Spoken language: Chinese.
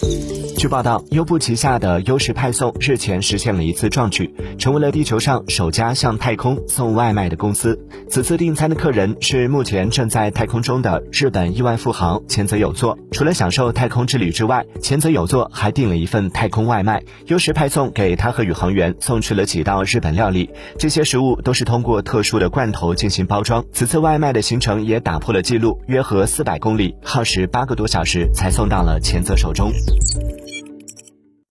Thank you. 据报道，优步旗下的优时派送日前实现了一次壮举，成为了地球上首家向太空送外卖的公司。此次订餐的客人是目前正在太空中的日本亿万富豪前泽有作。除了享受太空之旅之外，前泽有作还订了一份太空外卖，优时派送给他和宇航员送去了几道日本料理。这些食物都是通过特殊的罐头进行包装。此次外卖的行程也打破了记录，约合四百公里，耗时八个多小时才送到了前泽手中。